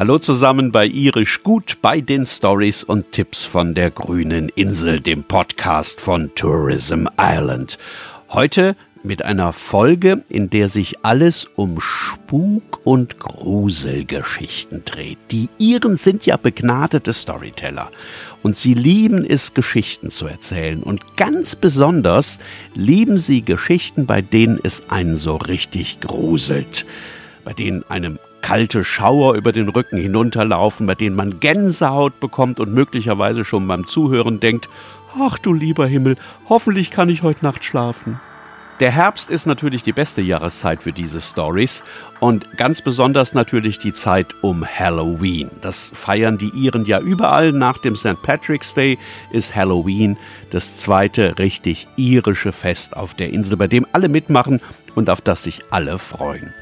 Hallo zusammen bei Irisch Gut bei den Stories und Tipps von der grünen Insel, dem Podcast von Tourism Ireland. Heute mit einer Folge, in der sich alles um Spuk- und Gruselgeschichten dreht. Die Iren sind ja begnadete Storyteller und sie lieben es, Geschichten zu erzählen. Und ganz besonders lieben sie Geschichten, bei denen es einen so richtig gruselt, bei denen einem kalte Schauer über den Rücken hinunterlaufen, bei denen man Gänsehaut bekommt und möglicherweise schon beim Zuhören denkt, ach du lieber Himmel, hoffentlich kann ich heute Nacht schlafen. Der Herbst ist natürlich die beste Jahreszeit für diese Stories und ganz besonders natürlich die Zeit um Halloween. Das feiern die Iren ja überall. Nach dem St. Patrick's Day ist Halloween das zweite richtig irische Fest auf der Insel, bei dem alle mitmachen und auf das sich alle freuen.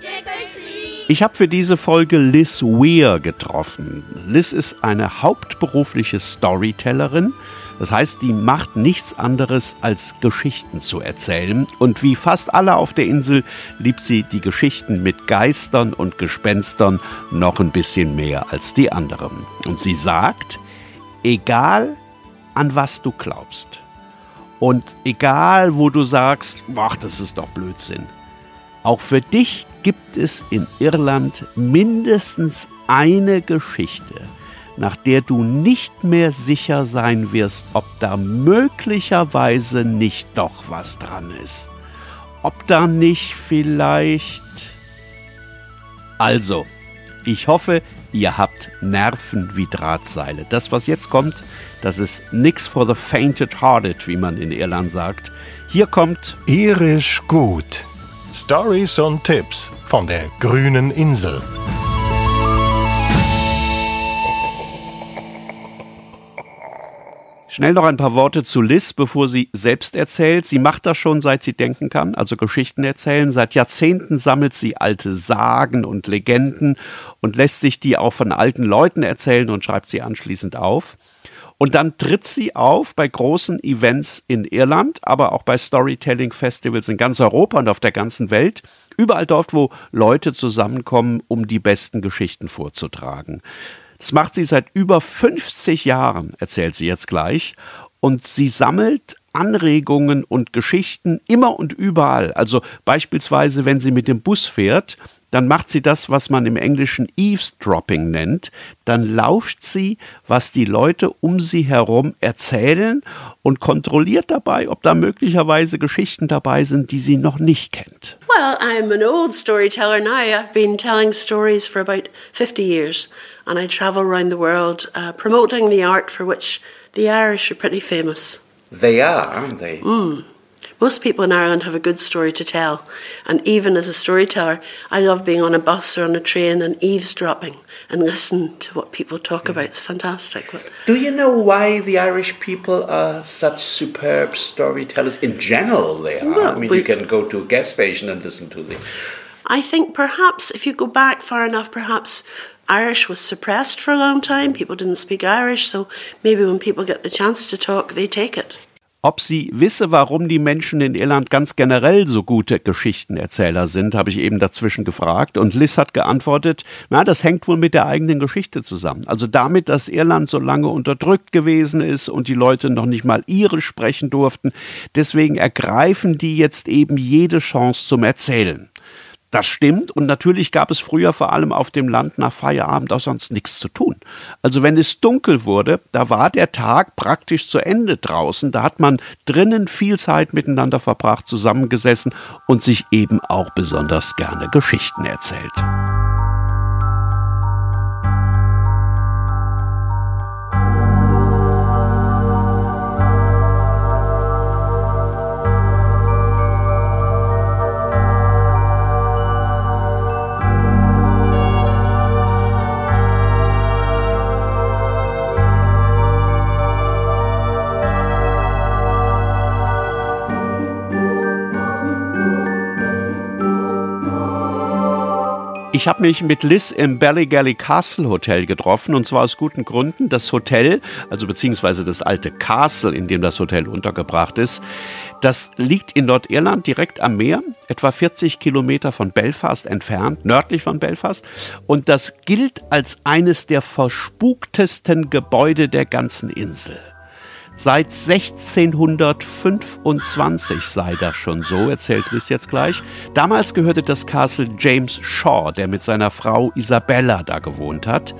Ich habe für diese Folge Liz Weir getroffen. Liz ist eine hauptberufliche Storytellerin. Das heißt, die macht nichts anderes als Geschichten zu erzählen. Und wie fast alle auf der Insel liebt sie die Geschichten mit Geistern und Gespenstern noch ein bisschen mehr als die anderen. Und sie sagt, egal an was du glaubst und egal wo du sagst, ach, das ist doch Blödsinn, auch für dich gibt es in Irland mindestens eine Geschichte, nach der du nicht mehr sicher sein wirst, ob da möglicherweise nicht doch was dran ist. Ob da nicht vielleicht... Also, ich hoffe, ihr habt Nerven wie Drahtseile. Das, was jetzt kommt, das ist nix for the fainted-hearted, wie man in Irland sagt. Hier kommt Irisch gut. Stories und Tipps von der grünen Insel. Schnell noch ein paar Worte zu Liz, bevor sie selbst erzählt. Sie macht das schon, seit sie denken kann, also Geschichten erzählen. Seit Jahrzehnten sammelt sie alte Sagen und Legenden und lässt sich die auch von alten Leuten erzählen und schreibt sie anschließend auf. Und dann tritt sie auf bei großen Events in Irland, aber auch bei Storytelling-Festivals in ganz Europa und auf der ganzen Welt. Überall dort, wo Leute zusammenkommen, um die besten Geschichten vorzutragen. Das macht sie seit über 50 Jahren, erzählt sie jetzt gleich. Und sie sammelt Anregungen und Geschichten immer und überall. Also beispielsweise, wenn sie mit dem Bus fährt, dann macht sie das, was man im Englischen Eavesdropping nennt. Dann lauscht sie, was die Leute um sie herum erzählen und kontrolliert dabei, ob da möglicherweise Geschichten dabei sind, die sie noch nicht kennt. Well, I'm an old storyteller now. I've been telling stories for about 50 years and I travel around the world uh, promoting the art for which the Irish are pretty famous. They are, aren't they? Mm. Most people in Ireland have a good story to tell, and even as a storyteller, I love being on a bus or on a train and eavesdropping and listen to what people talk mm. about. It's fantastic. Do you know why the Irish people are such superb storytellers? In general, they are. Well, I mean, we, you can go to a gas station and listen to them. I think perhaps if you go back far enough, perhaps Irish was suppressed for a long time. People didn't speak Irish, so maybe when people get the chance to talk, they take it. Ob sie wisse, warum die Menschen in Irland ganz generell so gute Geschichtenerzähler sind, habe ich eben dazwischen gefragt. Und Liz hat geantwortet, na, das hängt wohl mit der eigenen Geschichte zusammen. Also damit, dass Irland so lange unterdrückt gewesen ist und die Leute noch nicht mal irisch sprechen durften. Deswegen ergreifen die jetzt eben jede Chance zum Erzählen. Das stimmt und natürlich gab es früher vor allem auf dem Land nach Feierabend auch sonst nichts zu tun. Also wenn es dunkel wurde, da war der Tag praktisch zu Ende draußen, da hat man drinnen viel Zeit miteinander verbracht, zusammengesessen und sich eben auch besonders gerne Geschichten erzählt. Ich habe mich mit Liz im Ballygally Castle Hotel getroffen und zwar aus guten Gründen. Das Hotel, also beziehungsweise das alte Castle, in dem das Hotel untergebracht ist, das liegt in Nordirland direkt am Meer, etwa 40 Kilometer von Belfast entfernt, nördlich von Belfast. Und das gilt als eines der verspuktesten Gebäude der ganzen Insel. Seit 1625 sei das schon so, erzählt Liz jetzt gleich. Damals gehörte das Castle James Shaw, der mit seiner Frau Isabella da gewohnt hat.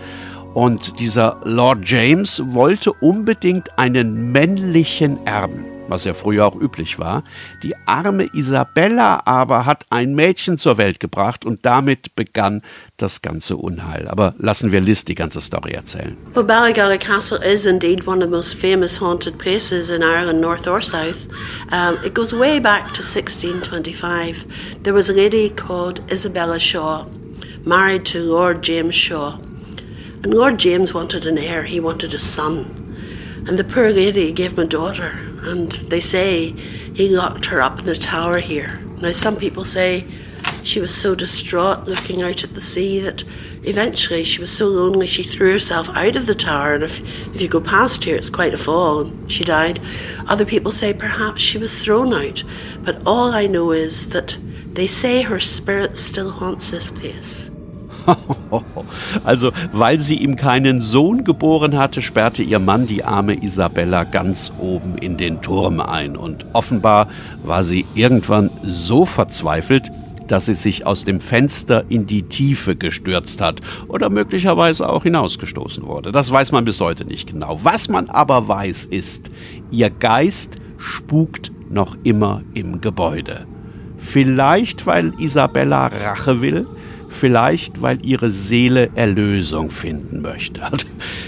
Und dieser Lord James wollte unbedingt einen männlichen Erben was ja früher auch üblich war. Die arme Isabella aber hat ein Mädchen zur Welt gebracht und damit begann das ganze Unheil. Aber lassen wir Liz die ganze Story erzählen. Well, Ballygally Castle is indeed one of the most famous haunted places in Ireland, north or south. Um, it goes way back to 1625. There was a lady called Isabella Shaw, married to Lord James Shaw. And Lord James wanted an heir, he wanted a son. And the poor lady gave him a daughter, and they say he locked her up in the tower here. Now, some people say she was so distraught looking out at the sea that eventually she was so lonely she threw herself out of the tower, and if, if you go past here, it's quite a fall, and she died. Other people say perhaps she was thrown out, but all I know is that they say her spirit still haunts this place. Also, weil sie ihm keinen Sohn geboren hatte, sperrte ihr Mann die arme Isabella ganz oben in den Turm ein. Und offenbar war sie irgendwann so verzweifelt, dass sie sich aus dem Fenster in die Tiefe gestürzt hat oder möglicherweise auch hinausgestoßen wurde. Das weiß man bis heute nicht genau. Was man aber weiß ist, ihr Geist spukt noch immer im Gebäude. Vielleicht, weil Isabella Rache will, Vielleicht, weil ihre Seele Erlösung finden möchte.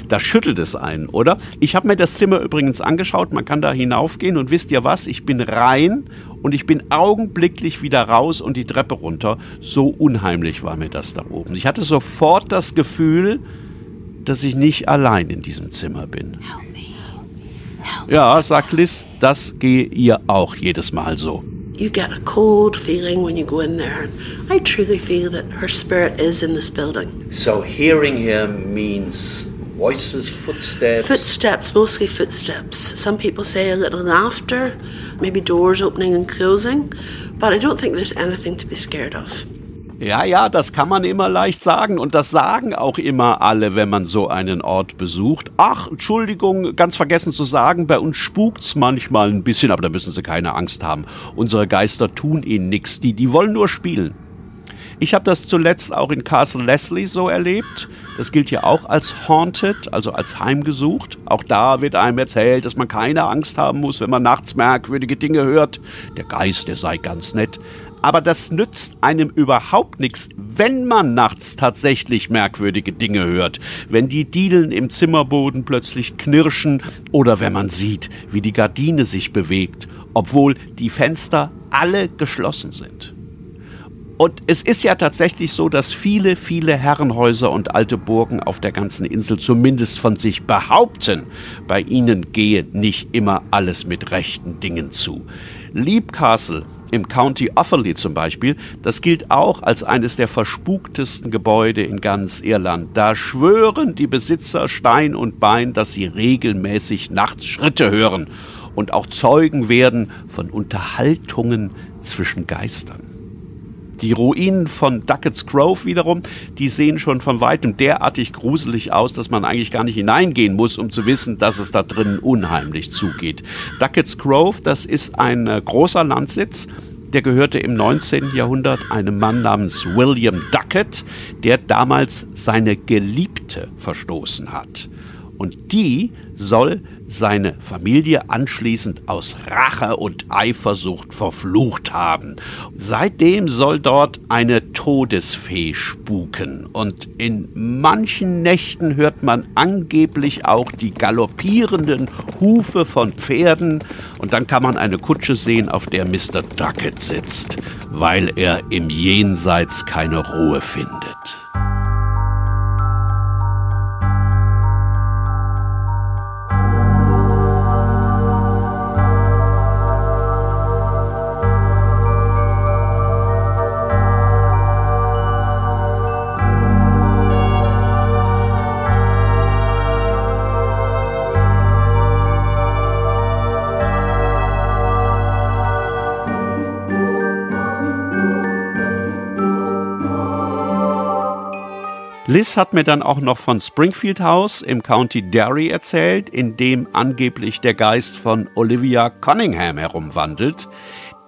Da schüttelt es einen, oder? Ich habe mir das Zimmer übrigens angeschaut. Man kann da hinaufgehen und wisst ihr was? Ich bin rein und ich bin augenblicklich wieder raus und die Treppe runter. So unheimlich war mir das da oben. Ich hatte sofort das Gefühl, dass ich nicht allein in diesem Zimmer bin. Ja, sagt Liz, das gehe ihr auch jedes Mal so. You get a cold feeling when you go in there. And I truly feel that her spirit is in this building. So hearing him means voices, footsteps? Footsteps, mostly footsteps. Some people say a little laughter, maybe doors opening and closing, but I don't think there's anything to be scared of. Ja, ja, das kann man immer leicht sagen und das sagen auch immer alle, wenn man so einen Ort besucht. Ach, Entschuldigung, ganz vergessen zu sagen, bei uns spukt's manchmal ein bisschen, aber da müssen Sie keine Angst haben. Unsere Geister tun Ihnen nichts, die, die wollen nur spielen. Ich habe das zuletzt auch in Castle Leslie so erlebt. Das gilt ja auch als haunted, also als heimgesucht. Auch da wird einem erzählt, dass man keine Angst haben muss, wenn man nachts merkwürdige Dinge hört. Der Geist, der sei ganz nett. Aber das nützt einem überhaupt nichts, wenn man nachts tatsächlich merkwürdige Dinge hört. Wenn die Dielen im Zimmerboden plötzlich knirschen oder wenn man sieht, wie die Gardine sich bewegt, obwohl die Fenster alle geschlossen sind. Und es ist ja tatsächlich so, dass viele, viele Herrenhäuser und alte Burgen auf der ganzen Insel zumindest von sich behaupten, bei ihnen gehe nicht immer alles mit rechten Dingen zu. Leap Castle im County Offaly zum Beispiel, das gilt auch als eines der verspuktesten Gebäude in ganz Irland. Da schwören die Besitzer Stein und Bein, dass sie regelmäßig nachts Schritte hören und auch Zeugen werden von Unterhaltungen zwischen Geistern. Die Ruinen von Duckett's Grove wiederum, die sehen schon von weitem derartig gruselig aus, dass man eigentlich gar nicht hineingehen muss, um zu wissen, dass es da drinnen unheimlich zugeht. Duckett's Grove, das ist ein äh, großer Landsitz, der gehörte im 19. Jahrhundert einem Mann namens William Duckett, der damals seine Geliebte verstoßen hat. Und die soll seine Familie anschließend aus Rache und Eifersucht verflucht haben. Seitdem soll dort eine Todesfee spuken und in manchen Nächten hört man angeblich auch die galoppierenden Hufe von Pferden und dann kann man eine Kutsche sehen, auf der Mr. Duckett sitzt, weil er im Jenseits keine Ruhe findet. Liz hat mir dann auch noch von Springfield House im County Derry erzählt, in dem angeblich der Geist von Olivia Cunningham herumwandelt.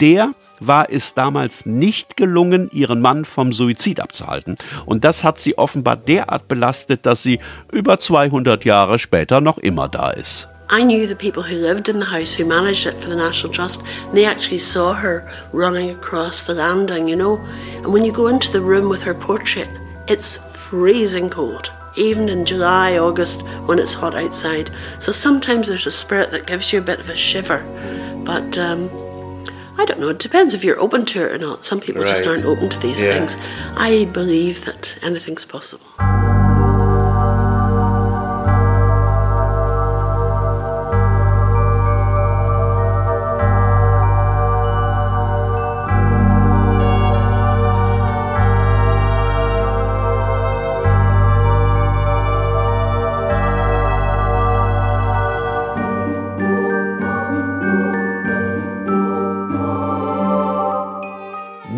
Der war es damals nicht gelungen, ihren Mann vom Suizid abzuhalten. Und das hat sie offenbar derart belastet, dass sie über 200 Jahre später noch immer da ist. I knew the people who lived in the house who managed it for the National Trust, and they actually saw her running across the landing, you know. And when you go into the room with her portrait, it's freezing cold, even in July, August, when it's hot outside. So sometimes there's a spirit that gives you a bit of a shiver. But um, I don't know, it depends if you're open to it or not. Some people right. just aren't open to these yeah. things. I believe that anything's possible.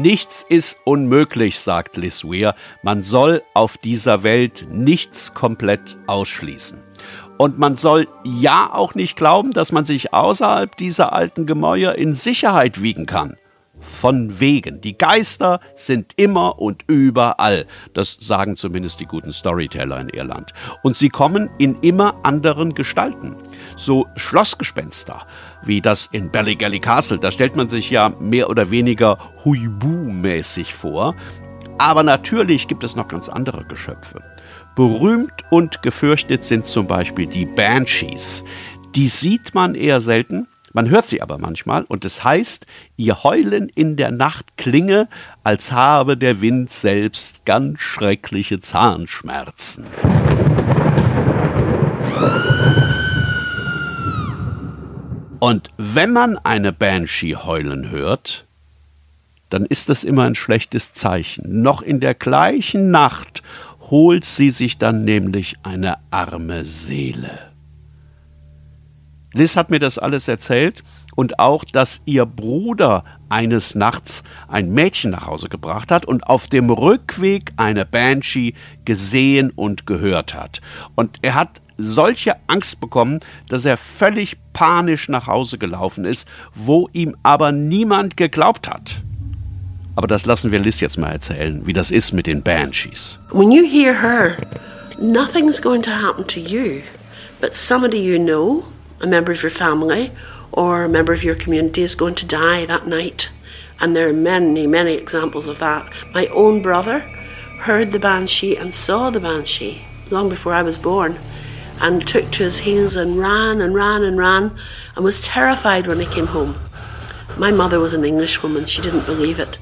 Nichts ist unmöglich, sagt Liz Weir. Man soll auf dieser Welt nichts komplett ausschließen. Und man soll ja auch nicht glauben, dass man sich außerhalb dieser alten Gemäuer in Sicherheit wiegen kann. Von wegen. Die Geister sind immer und überall. Das sagen zumindest die guten Storyteller in Irland. Und sie kommen in immer anderen Gestalten. So Schlossgespenster, wie das in Ballygelly Castle. Da stellt man sich ja mehr oder weniger Huibu-mäßig vor. Aber natürlich gibt es noch ganz andere Geschöpfe. Berühmt und gefürchtet sind zum Beispiel die Banshees. Die sieht man eher selten, man hört sie aber manchmal und es heißt, ihr Heulen in der Nacht klinge, als habe der Wind selbst ganz schreckliche Zahnschmerzen. Und wenn man eine Banshee heulen hört, dann ist das immer ein schlechtes Zeichen. Noch in der gleichen Nacht holt sie sich dann nämlich eine arme Seele. Liz hat mir das alles erzählt und auch, dass ihr Bruder eines Nachts ein Mädchen nach Hause gebracht hat und auf dem Rückweg eine Banshee gesehen und gehört hat. Und er hat solche Angst bekommen, dass er völlig panisch nach Hause gelaufen ist, wo ihm aber niemand geglaubt hat. Aber das lassen wir Liz jetzt mal erzählen, wie das ist mit den Banshees. When you hear her, nothing's going to happen to you, but somebody you know, a member of your family or a member of your community is going to die that night. And there are many, many examples of that. My own brother heard the banshee and saw the banshee long before I was born and took to his heels and ran and ran and ran and was terrified when he came home. My mother was an Englishwoman, she didn't believe it.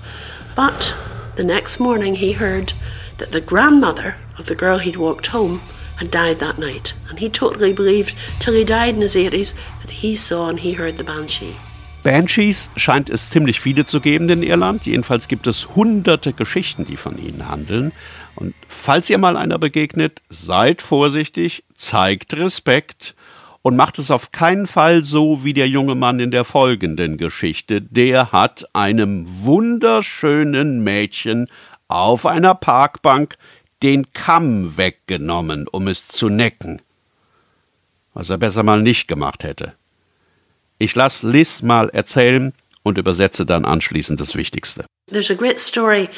But the next morning he heard that the grandmother of the girl he'd walked home had died that night. And he totally believed, till he died in his 80s, that he saw and he heard the Banshee. Banshees scheint es ziemlich viele zu geben in Irland. Jedenfalls gibt es hunderte Geschichten, die von ihnen handeln. Und falls ihr mal einer begegnet, seid vorsichtig, zeigt Respekt und macht es auf keinen Fall so wie der junge Mann in der folgenden Geschichte. Der hat einem wunderschönen Mädchen auf einer Parkbank den Kamm weggenommen, um es zu necken. Was er besser mal nicht gemacht hätte. Ich lasse Liz mal erzählen und übersetze dann anschließend das Wichtigste. There's a great story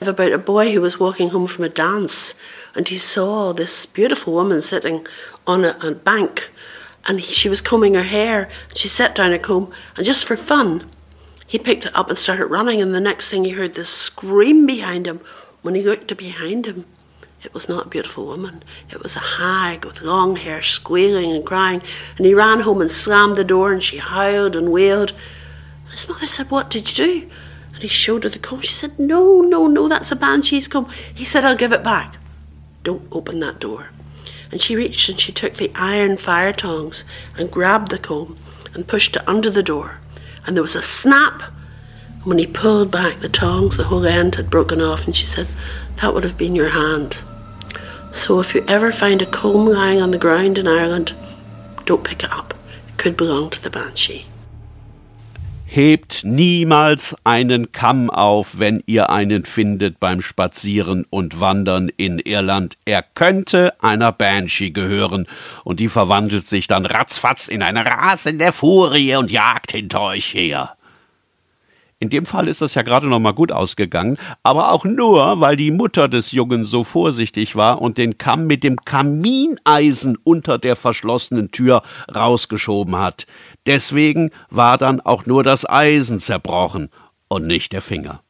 about a boy who was walking home from a dance and he saw this beautiful woman sitting on a, a bank and he, she was combing her hair. She set down a comb and just for fun, he picked it up and started running. And the next thing he heard this scream behind him. When he looked behind him, it was not a beautiful woman. It was a hag with long hair, squealing and crying. And he ran home and slammed the door, and she howled and wailed. And his mother said, What did you do? And he showed her the comb. She said, No, no, no, that's a banshee's comb. He said, I'll give it back. Don't open that door. And she reached and she took the iron fire tongs and grabbed the comb and pushed it under the door. And there was a snap. And when he pulled back the tongs, the whole end had broken off. And she said, That would have been your hand. So if you ever find a comb lying on the ground in Ireland, don't pick it up. It could belong to the banshee. Hebt niemals einen Kamm auf, wenn ihr einen findet beim Spazieren und Wandern in Irland. Er könnte einer Banshee gehören, und die verwandelt sich dann ratzfatz in eine rasende Furie und jagt hinter euch her. In dem Fall ist das ja gerade noch mal gut ausgegangen, aber auch nur, weil die Mutter des Jungen so vorsichtig war und den Kamm mit dem Kamineisen unter der verschlossenen Tür rausgeschoben hat. Deswegen war dann auch nur das Eisen zerbrochen und nicht der Finger.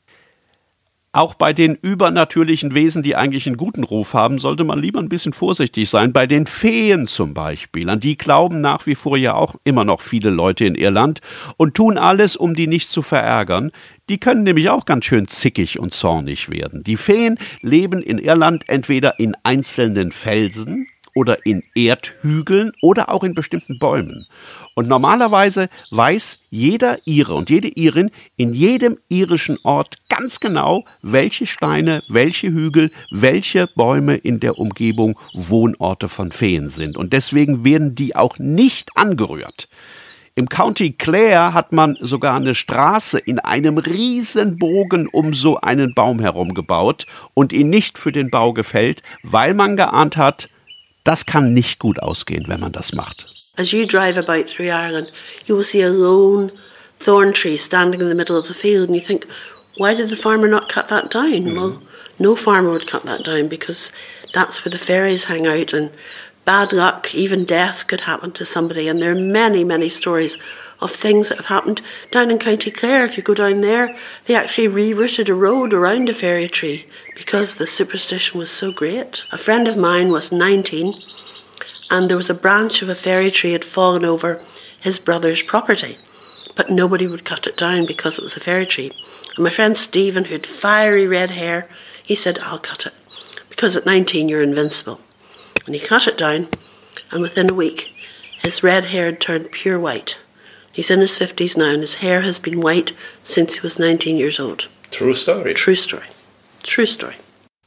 Auch bei den übernatürlichen Wesen, die eigentlich einen guten Ruf haben, sollte man lieber ein bisschen vorsichtig sein. Bei den Feen zum Beispiel, an die glauben nach wie vor ja auch immer noch viele Leute in Irland und tun alles, um die nicht zu verärgern. Die können nämlich auch ganz schön zickig und zornig werden. Die Feen leben in Irland entweder in einzelnen Felsen oder in Erdhügeln oder auch in bestimmten Bäumen. Und normalerweise weiß jeder Ire und jede Irin in jedem irischen Ort ganz genau, welche Steine, welche Hügel, welche Bäume in der Umgebung Wohnorte von Feen sind. Und deswegen werden die auch nicht angerührt. Im County Clare hat man sogar eine Straße in einem Riesenbogen um so einen Baum herum gebaut und ihn nicht für den Bau gefällt, weil man geahnt hat, das kann nicht gut ausgehen, wenn man das macht. As you drive about through Ireland, you will see a lone thorn tree standing in the middle of the field, and you think, why did the farmer not cut that down? Mm-hmm. Well, no farmer would cut that down because that's where the fairies hang out, and bad luck, even death could happen to somebody. And there are many, many stories of things that have happened down in County Clare. If you go down there, they actually rerouted a road around a fairy tree because the superstition was so great. A friend of mine was 19 and there was a branch of a fairy tree had fallen over his brother's property. But nobody would cut it down because it was a fairy tree. And my friend Stephen, who had fiery red hair, he said, I'll cut it. Because at 19 you're invincible. And he cut it down, and within a week his red hair had turned pure white. He's in his 50s now, and his hair has been white since he was 19 years old. True story. True story. True story.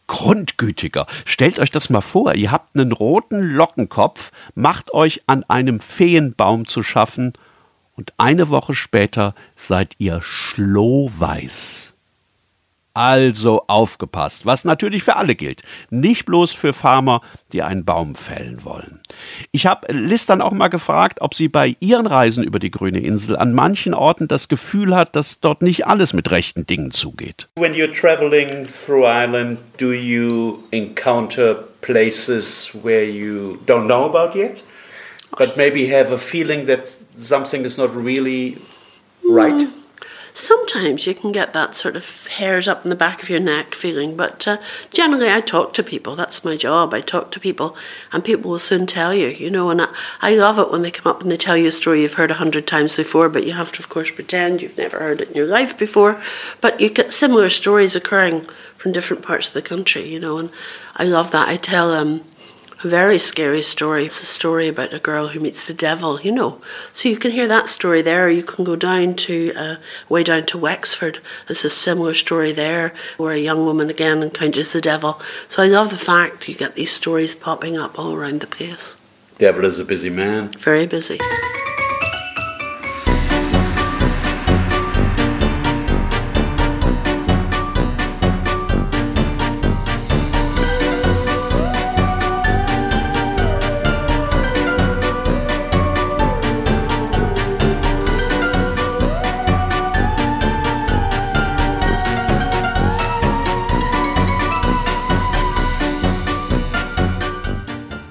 Grundgütiger. Stellt euch das mal vor, ihr habt einen roten Lockenkopf, macht euch an einem Feenbaum zu schaffen und eine Woche später seid ihr schlohweiß. Also aufgepasst, was natürlich für alle gilt, nicht bloß für Farmer, die einen Baum fällen wollen. Ich habe Liz dann auch mal gefragt, ob sie bei ihren Reisen über die grüne Insel an manchen Orten das Gefühl hat, dass dort nicht alles mit rechten Dingen zugeht. When you're traveling through Ireland, do you encounter places where you don't know about yet, but maybe have a feeling that something is not really right? Mm. Sometimes you can get that sort of hairs up in the back of your neck feeling, but uh, generally I talk to people. That's my job. I talk to people, and people will soon tell you, you know. And I, I love it when they come up and they tell you a story you've heard a hundred times before, but you have to, of course, pretend you've never heard it in your life before. But you get similar stories occurring from different parts of the country, you know. And I love that. I tell um, a very scary story. It's a story about a girl who meets the devil, you know. So you can hear that story there. You can go down to, uh, way down to Wexford. There's a similar story there where a young woman again encounters the devil. So I love the fact you get these stories popping up all around the place. Devil is a busy man. Very busy.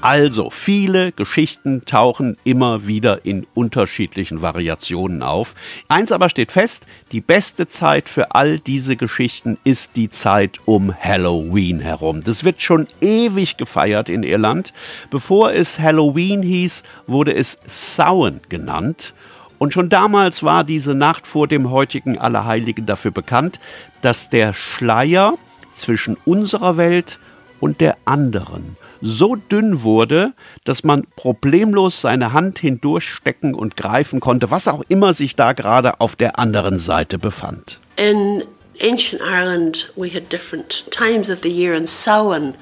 Also, viele Geschichten tauchen immer wieder in unterschiedlichen Variationen auf. Eins aber steht fest, die beste Zeit für all diese Geschichten ist die Zeit um Halloween herum. Das wird schon ewig gefeiert in Irland. Bevor es Halloween hieß, wurde es Samhain genannt. Und schon damals war diese Nacht vor dem heutigen Allerheiligen dafür bekannt, dass der Schleier zwischen unserer Welt und der anderen so dünn wurde, dass man problemlos seine Hand hindurchstecken und greifen konnte, was auch immer sich da gerade auf der anderen Seite befand. In ancient Ireland we had different times of the year and Samhain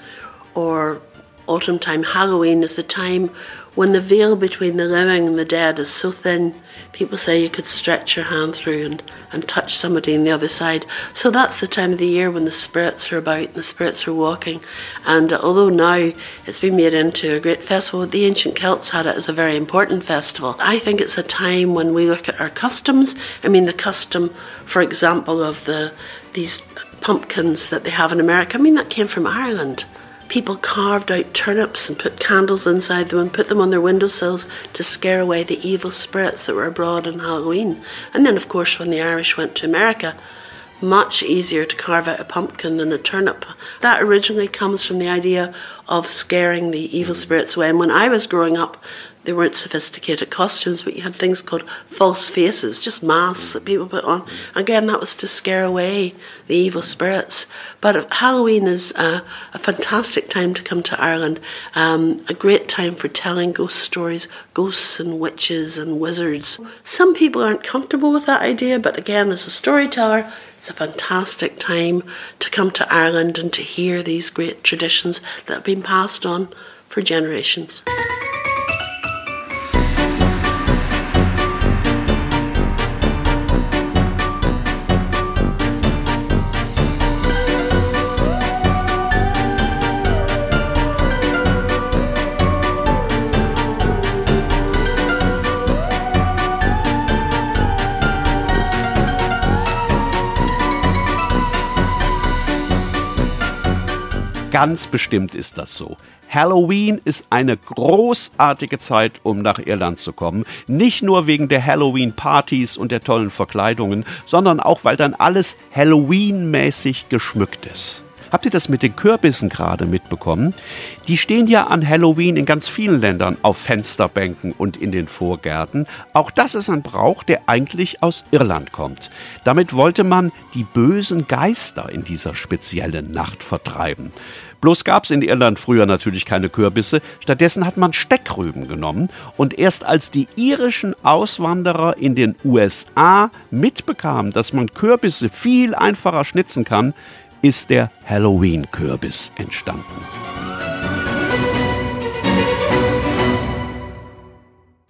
or autumn time Halloween is the time when the veil between the living and the dead is so thin, people say you could stretch your hand through and, and touch somebody on the other side. So that's the time of the year when the spirits are about and the spirits are walking. And although now it's been made into a great festival, the ancient Celts had it as a very important festival. I think it's a time when we look at our customs. I mean, the custom, for example, of the these pumpkins that they have in America. I mean, that came from Ireland. People carved out turnips and put candles inside them and put them on their windowsills to scare away the evil spirits that were abroad on Halloween. And then, of course, when the Irish went to America, much easier to carve out a pumpkin than a turnip. That originally comes from the idea of scaring the evil spirits away. And when I was growing up, they weren't sophisticated costumes, but you had things called false faces, just masks that people put on. Again, that was to scare away the evil spirits. But Halloween is a, a fantastic time to come to Ireland, um, a great time for telling ghost stories, ghosts and witches and wizards. Some people aren't comfortable with that idea, but again, as a storyteller, it's a fantastic time to come to Ireland and to hear these great traditions that have been passed on for generations. Ganz bestimmt ist das so. Halloween ist eine großartige Zeit, um nach Irland zu kommen. Nicht nur wegen der Halloween-Partys und der tollen Verkleidungen, sondern auch, weil dann alles Halloween-mäßig geschmückt ist. Habt ihr das mit den Kürbissen gerade mitbekommen? Die stehen ja an Halloween in ganz vielen Ländern auf Fensterbänken und in den Vorgärten. Auch das ist ein Brauch, der eigentlich aus Irland kommt. Damit wollte man die bösen Geister in dieser speziellen Nacht vertreiben. Bloß gab es in Irland früher natürlich keine Kürbisse, stattdessen hat man Steckrüben genommen und erst als die irischen Auswanderer in den USA mitbekamen, dass man Kürbisse viel einfacher schnitzen kann, ist der Halloween-Kürbis entstanden.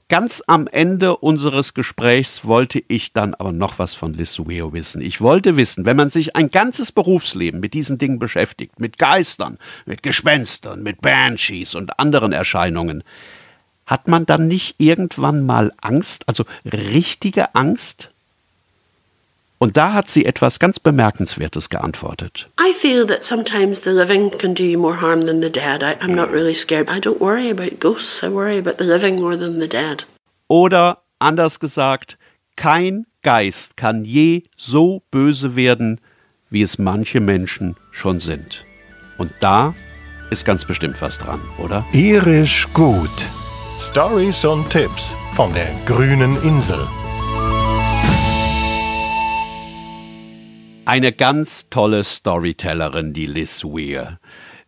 Ganz am Ende unseres Gesprächs wollte ich dann aber noch was von Lissueo wissen. Ich wollte wissen, wenn man sich ein ganzes Berufsleben mit diesen Dingen beschäftigt, mit Geistern, mit Gespenstern, mit Banshees und anderen Erscheinungen, hat man dann nicht irgendwann mal Angst, also richtige Angst? Und da hat sie etwas ganz Bemerkenswertes geantwortet. I feel that sometimes the living can do you more harm than the dead. I, I'm not really scared. I don't worry about ghosts. I worry about the living more than the dead. Oder anders gesagt, kein Geist kann je so böse werden, wie es manche Menschen schon sind. Und da ist ganz bestimmt was dran, oder? Irisch gut. Stories und Tipps von der grünen Insel. Eine ganz tolle Storytellerin, die Liz Weir.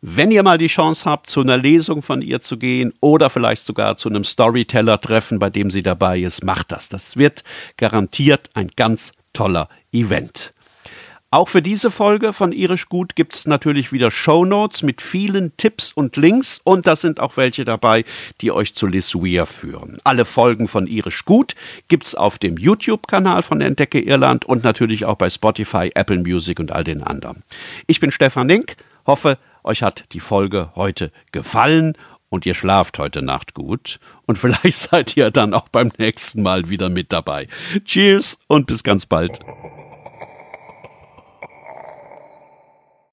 Wenn ihr mal die Chance habt, zu einer Lesung von ihr zu gehen oder vielleicht sogar zu einem Storyteller-Treffen, bei dem sie dabei ist, macht das. Das wird garantiert ein ganz toller Event. Auch für diese Folge von Irisch Gut gibt es natürlich wieder Shownotes mit vielen Tipps und Links und da sind auch welche dabei, die euch zu Liz Weir führen. Alle Folgen von Irisch Gut gibt es auf dem YouTube-Kanal von Entdecke Irland und natürlich auch bei Spotify, Apple Music und all den anderen. Ich bin Stefan Link, hoffe, euch hat die Folge heute gefallen und ihr schlaft heute Nacht gut und vielleicht seid ihr dann auch beim nächsten Mal wieder mit dabei. Cheers und bis ganz bald.